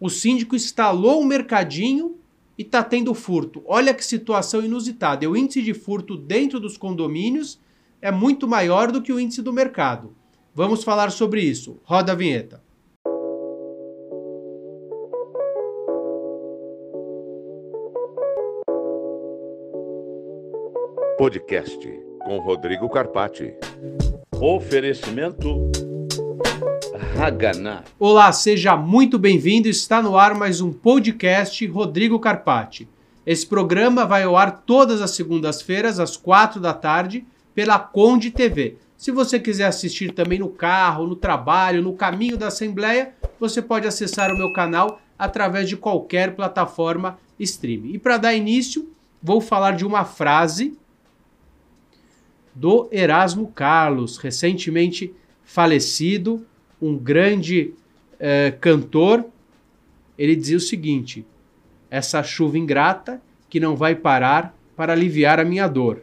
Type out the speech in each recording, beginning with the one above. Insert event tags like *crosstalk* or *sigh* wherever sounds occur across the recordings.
o síndico instalou um mercadinho e está tendo furto. Olha que situação inusitada. O índice de furto dentro dos condomínios é muito maior do que o índice do mercado. Vamos falar sobre isso. Roda a vinheta. Podcast com Rodrigo Carpati. Oferecimento Olá, seja muito bem-vindo. Está no ar mais um podcast Rodrigo Carpati. Esse programa vai ao ar todas as segundas-feiras, às quatro da tarde, pela Conde TV. Se você quiser assistir também no carro, no trabalho, no caminho da Assembleia, você pode acessar o meu canal através de qualquer plataforma streaming. E para dar início, vou falar de uma frase do Erasmo Carlos, recentemente falecido, um grande eh, cantor. Ele dizia o seguinte: essa chuva ingrata que não vai parar para aliviar a minha dor.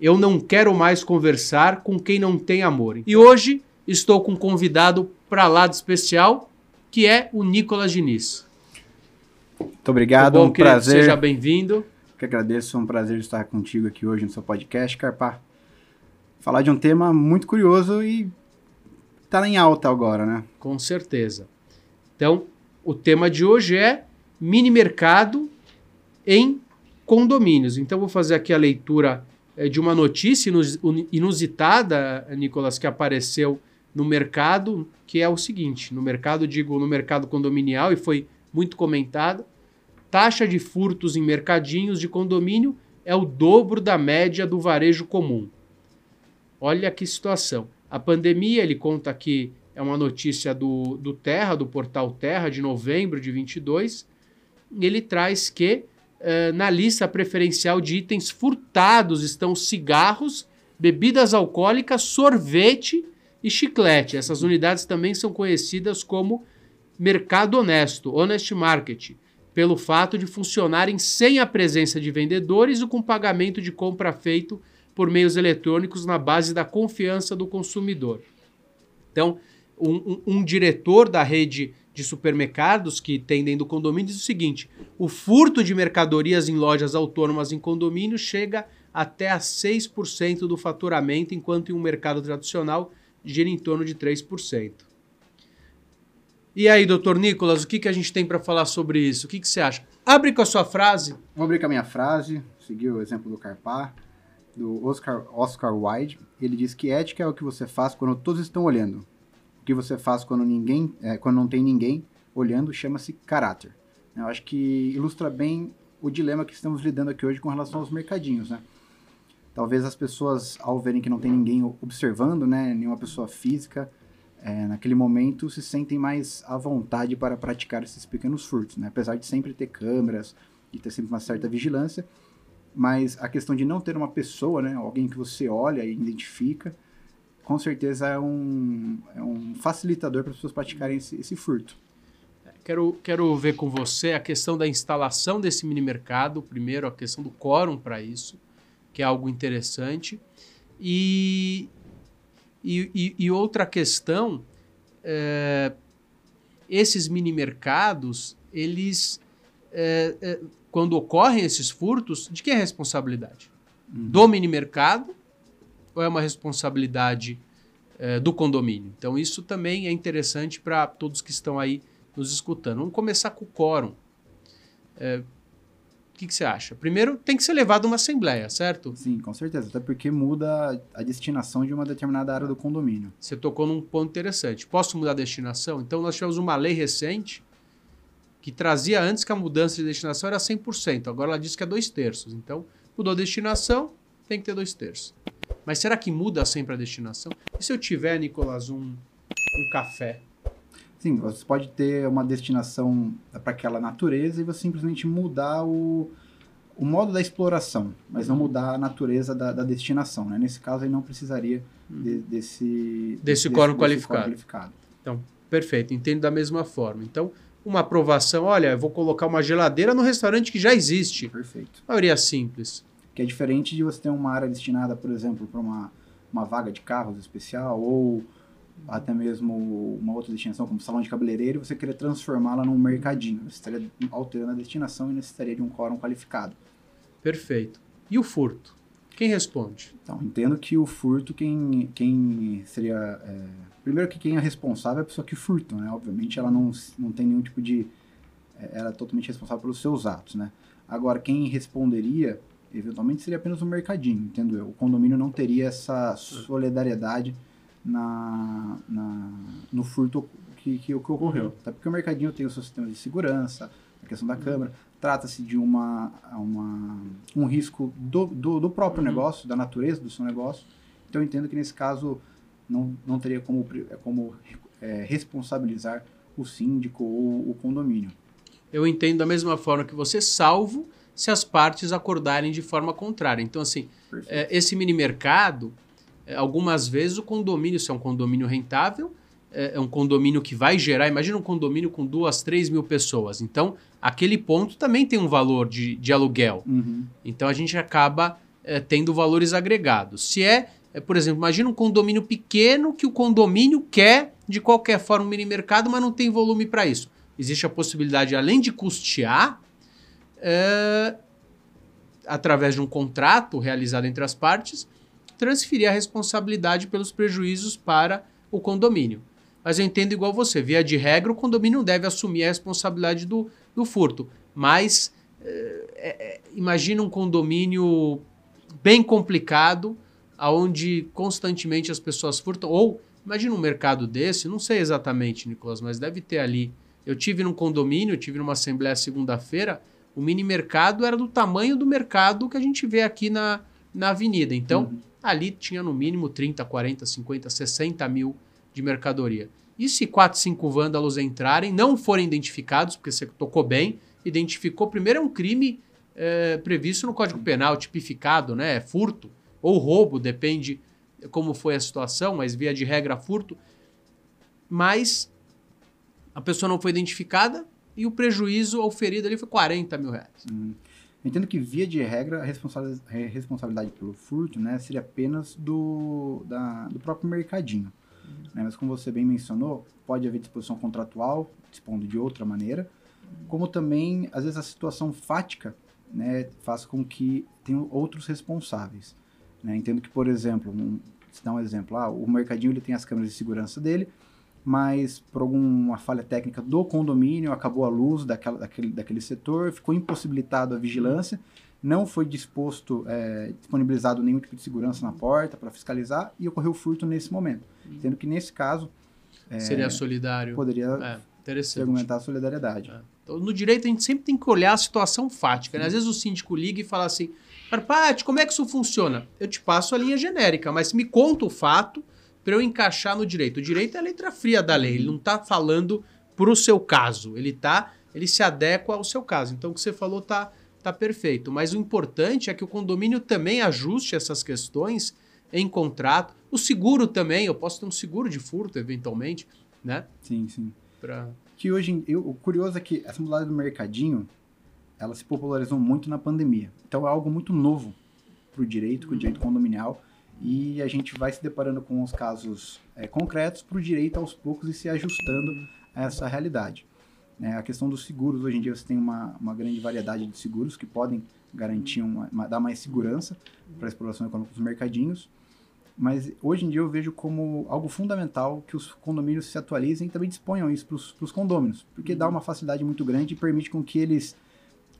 Eu não quero mais conversar com quem não tem amor. E hoje estou com um convidado para lá de especial, que é o Nicolas Diniz. Muito obrigado, Tudo bom, um querido? prazer. Seja bem-vindo. Que agradeço, é um prazer estar contigo aqui hoje no seu podcast, Carpá. Falar de um tema muito curioso e tá em alta agora, né? Com certeza. Então, o tema de hoje é mini mercado em condomínios. Então, vou fazer aqui a leitura eh, de uma notícia inusitada, Nicolas, que apareceu no mercado, que é o seguinte: no mercado, digo, no mercado condominial, e foi muito comentado, taxa de furtos em mercadinhos de condomínio é o dobro da média do varejo comum. Olha que situação. A pandemia, ele conta aqui, é uma notícia do, do Terra, do portal Terra, de novembro de 22. Ele traz que eh, na lista preferencial de itens furtados estão cigarros, bebidas alcoólicas, sorvete e chiclete. Essas unidades também são conhecidas como mercado honesto, honest market, pelo fato de funcionarem sem a presença de vendedores ou com pagamento de compra feito por meios eletrônicos na base da confiança do consumidor. Então, um, um- um diretor da rede de supermercados que tem dentro do condomínio diz o seguinte: o furto de mercadorias em lojas autônomas em condomínio chega até a 6% do faturamento, enquanto em um mercado tradicional gira em torno de 3%. E aí, doutor Nicolas, o que, que a gente tem para falar sobre isso? O que, que você acha? Abre com a sua frase. Vou abrir com a minha frase, seguir o exemplo do Carpá, do Oscar, Oscar Wilde. Ele diz que ética é o que você faz quando todos estão olhando. O que você faz quando ninguém, é, quando não tem ninguém olhando, chama-se caráter. Eu acho que ilustra bem o dilema que estamos lidando aqui hoje com relação aos mercadinhos, né? Talvez as pessoas, ao verem que não tem ninguém observando, né, nenhuma pessoa física, é, naquele momento se sentem mais à vontade para praticar esses pequenos furtos, né? Apesar de sempre ter câmeras e ter sempre uma certa vigilância, mas a questão de não ter uma pessoa, né, alguém que você olha e identifica, com certeza é um, é um facilitador para as pessoas praticarem esse, esse furto. Quero, quero ver com você a questão da instalação desse mini mercado, primeiro a questão do quórum para isso, que é algo interessante. E, e, e- e outra questão, é, esses mini mercados, eles, é, é, quando ocorrem esses furtos, de quem é a responsabilidade? Do mini mercado ou é uma responsabilidade é, do condomínio? Então isso também é interessante para todos que estão aí nos escutando. Vamos começar com o quórum. É, o que, que você acha? Primeiro, tem que ser levado a uma assembleia, certo? Sim, com certeza, até porque muda a destinação de uma determinada área do condomínio. Você tocou num ponto interessante. Posso mudar a destinação? Então, nós tivemos uma lei recente que trazia antes que a mudança de destinação era 100%. Agora ela diz que é dois terços. Então, mudou a destinação, tem que ter dois terços. Mas será que muda sempre a destinação? E se eu tiver, Nicolas, um, um café? Sim, você pode ter uma destinação para aquela natureza e você simplesmente mudar o, o modo da exploração, mas não mudar a natureza da, da destinação. Né? Nesse caso, aí não precisaria de- desse, Desse quórum qualificado. qualificado. Então, perfeito, entendo da mesma forma. Então, uma aprovação, olha, eu vou colocar uma geladeira no restaurante que já existe. Perfeito. Maioria simples. Que é diferente de você ter uma área destinada, por exemplo, para uma, uma vaga de carros especial ou até mesmo uma outra destinação, como salão de cabeleireiro, você querer transformá-la num mercadinho. Você estaria alterando a destinação e necessitaria de um quórum qualificado. Perfeito. E o furto? Quem responde? Então, entendo que o furto, quem, quem seria. É, primeiro que quem é responsável é a pessoa que furta, né? Obviamente ela não, não tem nenhum tipo de. É, ela é totalmente responsável pelos seus atos, né? Agora, quem responderia, eventualmente, seria apenas o mercadinho, entendo eu. O condomínio não teria essa solidariedade na, na, no furto que, que, que ocorreu. Até porque o mercadinho tem o seu sistema de segurança, a questão da câmera. Trata-se de uma, uma, um risco do, do, do próprio uhum. negócio, da natureza do seu negócio. Então, eu entendo que nesse caso não, não teria como, como é, responsabilizar o síndico ou o condomínio. Eu entendo da mesma forma que você, salvo se as partes acordarem de forma contrária. Então, assim, é, esse mini mercado é, algumas vezes o condomínio, se é um condomínio rentável, é, é um condomínio que vai gerar, imagina um condomínio com duas, três mil pessoas. Então, aquele ponto também tem um valor de, de aluguel. Uhum. Então, a gente acaba é, tendo valores agregados. Se é, é, por exemplo, imagina um condomínio pequeno que o condomínio quer, de qualquer forma, um mini mercado, mas não tem volume para isso. Existe a possibilidade, além de custear, é, através de um contrato realizado entre as partes, transferir a responsabilidade pelos prejuízos para o condomínio. Mas eu entendo igual você, via de regra, o condomínio não deve assumir a responsabilidade do, do furto. Mas é, é, imagina um condomínio bem complicado, onde constantemente as pessoas furtam, ou imagina um mercado desse, não sei exatamente, Nicolas, mas deve ter ali. Eu tive num condomínio, eu tive numa assembleia segunda-feira, o mini mercado era do tamanho do mercado que a gente vê aqui na, na avenida. Então, uhum ali tinha no mínimo 30, 40, 50, 60 mil de mercadoria. E se 4, 5 vândalos entrarem, não forem identificados, porque você tocou bem, identificou, primeiro é um crime é, previsto no Código Penal, tipificado, né? É furto ou roubo, depende como foi a situação, mas via de regra furto. Mas a pessoa não foi identificada e o prejuízo oferido ali foi 40 mil reais. Hum. Entendo que, via de regra, a responsabilidade pelo furto né, seria apenas do, da, do próprio mercadinho. Né? Mas, como você bem mencionou, pode haver disposição contratual, dispondo de outra maneira, como também, às vezes, a situação fática né, faz com que tenham outros responsáveis. Né? Entendo que, por exemplo, um, se dá um exemplo, ah, o mercadinho ele tem as câmeras de segurança dele, mas por alguma falha técnica do condomínio, acabou a luz daquela, daquele, daquele setor, ficou impossibilitado a vigilância, não foi disposto, é, disponibilizado nenhum tipo de segurança na porta para fiscalizar e ocorreu furto nesse momento. Tendo que nesse caso. É, Seria solidário. Poderia é, argumentar a solidariedade. É. Então, no direito, a gente sempre tem que olhar a situação fática. Né? Às vezes o síndico liga e fala assim: Carpati, como é que isso funciona? Eu te passo a linha genérica, mas me conta o fato para eu encaixar no direito. O direito é a letra fria da lei, ele não está falando para o seu caso, ele tá, ele se adequa ao seu caso. Então o que você falou tá, tá perfeito. Mas o importante é que o condomínio também ajuste essas questões em contrato. O seguro também, eu posso ter um seguro de furto eventualmente, né? Sim, sim. Pra... Que hoje, eu, o curioso é que essa modalidade do mercadinho, ela se popularizou muito na pandemia. Então é algo muito novo para o direito, com o direito condominial e a gente vai se deparando com os casos é, concretos para o direito aos poucos e se ajustando a essa realidade. É, a questão dos seguros, hoje em dia você tem uma, uma grande variedade de seguros que podem garantir, uma, uma dar mais segurança para a exploração econômica dos mercadinhos, mas hoje em dia eu vejo como algo fundamental que os condomínios se atualizem e também disponham isso para os condôminos, porque dá uma facilidade muito grande e permite com que eles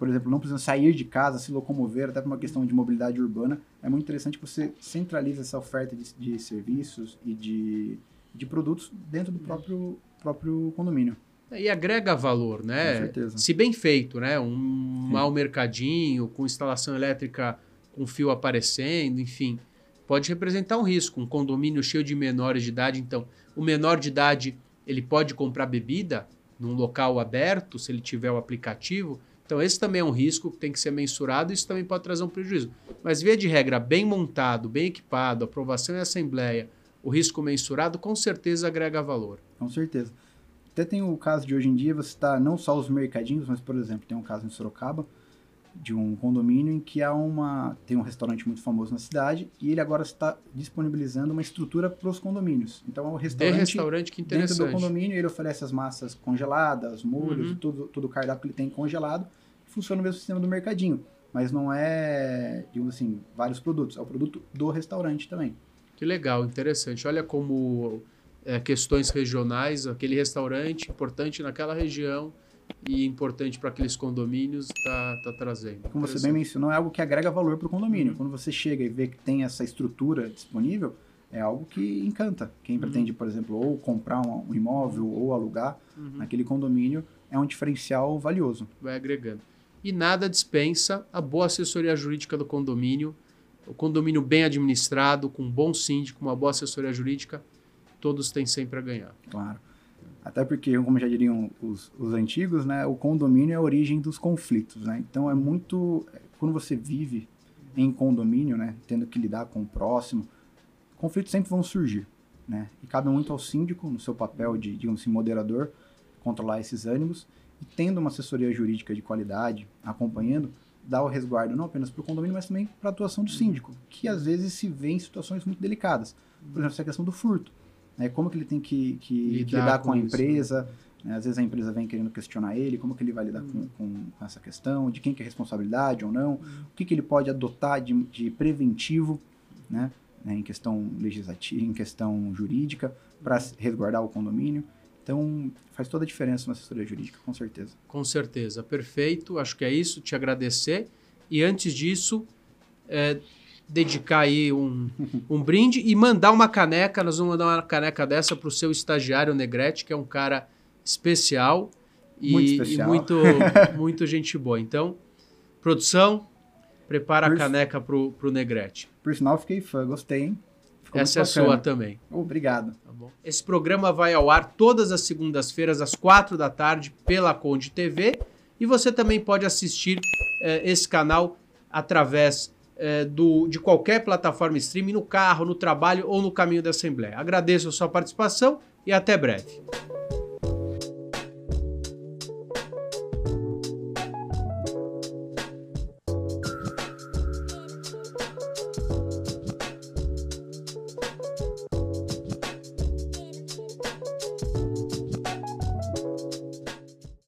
por exemplo, não precisam sair de casa, se locomover, até por uma questão de mobilidade urbana, é muito interessante que você centralize essa oferta de, de serviços e de, de produtos dentro do próprio, próprio condomínio. E agrega valor, né? Com certeza. Se bem feito, né? Um Sim. mau mercadinho, com instalação elétrica com fio aparecendo, enfim, pode representar um risco. Um condomínio cheio de menores de idade, então, o menor de idade ele pode comprar bebida num local aberto, se ele tiver o aplicativo, então, esse também é um risco que tem que ser mensurado e isso também pode trazer um prejuízo. Mas, via de regra, bem montado, bem equipado, aprovação em assembleia, o risco mensurado, com certeza agrega valor. Com certeza. Até tem o caso de hoje em dia, você está não só os mercadinhos, mas, por exemplo, tem um caso em Sorocaba, de um condomínio em que há uma tem um restaurante muito famoso na cidade e ele agora está disponibilizando uma estrutura para os condomínios. Então é um restaurante, restaurante que dentro do condomínio ele oferece as massas congeladas, molhos, Uhum. tudo tudo o cardápio que ele tem congelado, funciona no mesmo sistema do mercadinho, mas não é, digamos assim, vários produtos, é o produto do restaurante também. Que legal, interessante. Olha como é, questões regionais, aquele restaurante importante naquela região e importante para aqueles condomínios está tá trazendo. Como você bem mencionou, é algo que agrega valor para o condomínio. Quando você chega e vê que tem essa estrutura disponível, é algo que encanta. Quem pretende, por exemplo, ou comprar um um imóvel ou alugar Uhum. naquele condomínio, é um diferencial valioso. vai agregando. E nada dispensa a boa assessoria jurídica do condomínio. O condomínio bem administrado, com um bom síndico, uma boa assessoria jurídica, todos têm sempre a ganhar. Claro. Até porque, como já diriam os, os antigos, né, o condomínio é a origem dos conflitos. Né? Então é muito. Quando você vive em condomínio, né, tendo que lidar com o próximo, conflitos sempre vão surgir. Né? E cabe muito ao síndico, no seu papel de, digamos assim, moderador, controlar esses ânimos. E tendo uma assessoria jurídica de qualidade, acompanhando, dá o resguardo não apenas para o condomínio, mas também para a atuação do síndico, que às vezes se vê em situações muito delicadas. Por exemplo, essa questão do furto. Né? Como que ele tem que, que que Lidar lidar, com com, a isso, empresa, né? às vezes a empresa vem querendo questionar ele, como que ele vai lidar Uhum. com, com- essa questão, de quem que é responsabilidade ou não, o que, que ele pode adotar de, de preventivo, né? né, em questão legislativa, em questão jurídica, para resguardar o condomínio. Então, faz toda a diferença uma assessoria jurídica, com certeza. Com certeza, perfeito. Acho que é isso. Te agradecer. E antes disso, é, dedicar aí um, um brinde e mandar uma caneca. Nós vamos mandar uma caneca dessa para o seu estagiário Negrete, que é um cara especial e Muito e especial. muito, *laughs* muito gente boa. Então, produção, prepara a Perfe- caneca para o Negrete. Por sinal, fiquei fã, gostei, hein? Ficou Essa é a bacana. sua também. Obrigado. Tá bom? Esse programa vai ao ar todas as segundas-feiras, às quatro da tarde, pela Conde TV. E você também pode assistir eh, esse canal através eh, do, de qualquer plataforma streaming, no carro, no trabalho ou no caminho da Assembleia. Agradeço a sua participação e até breve.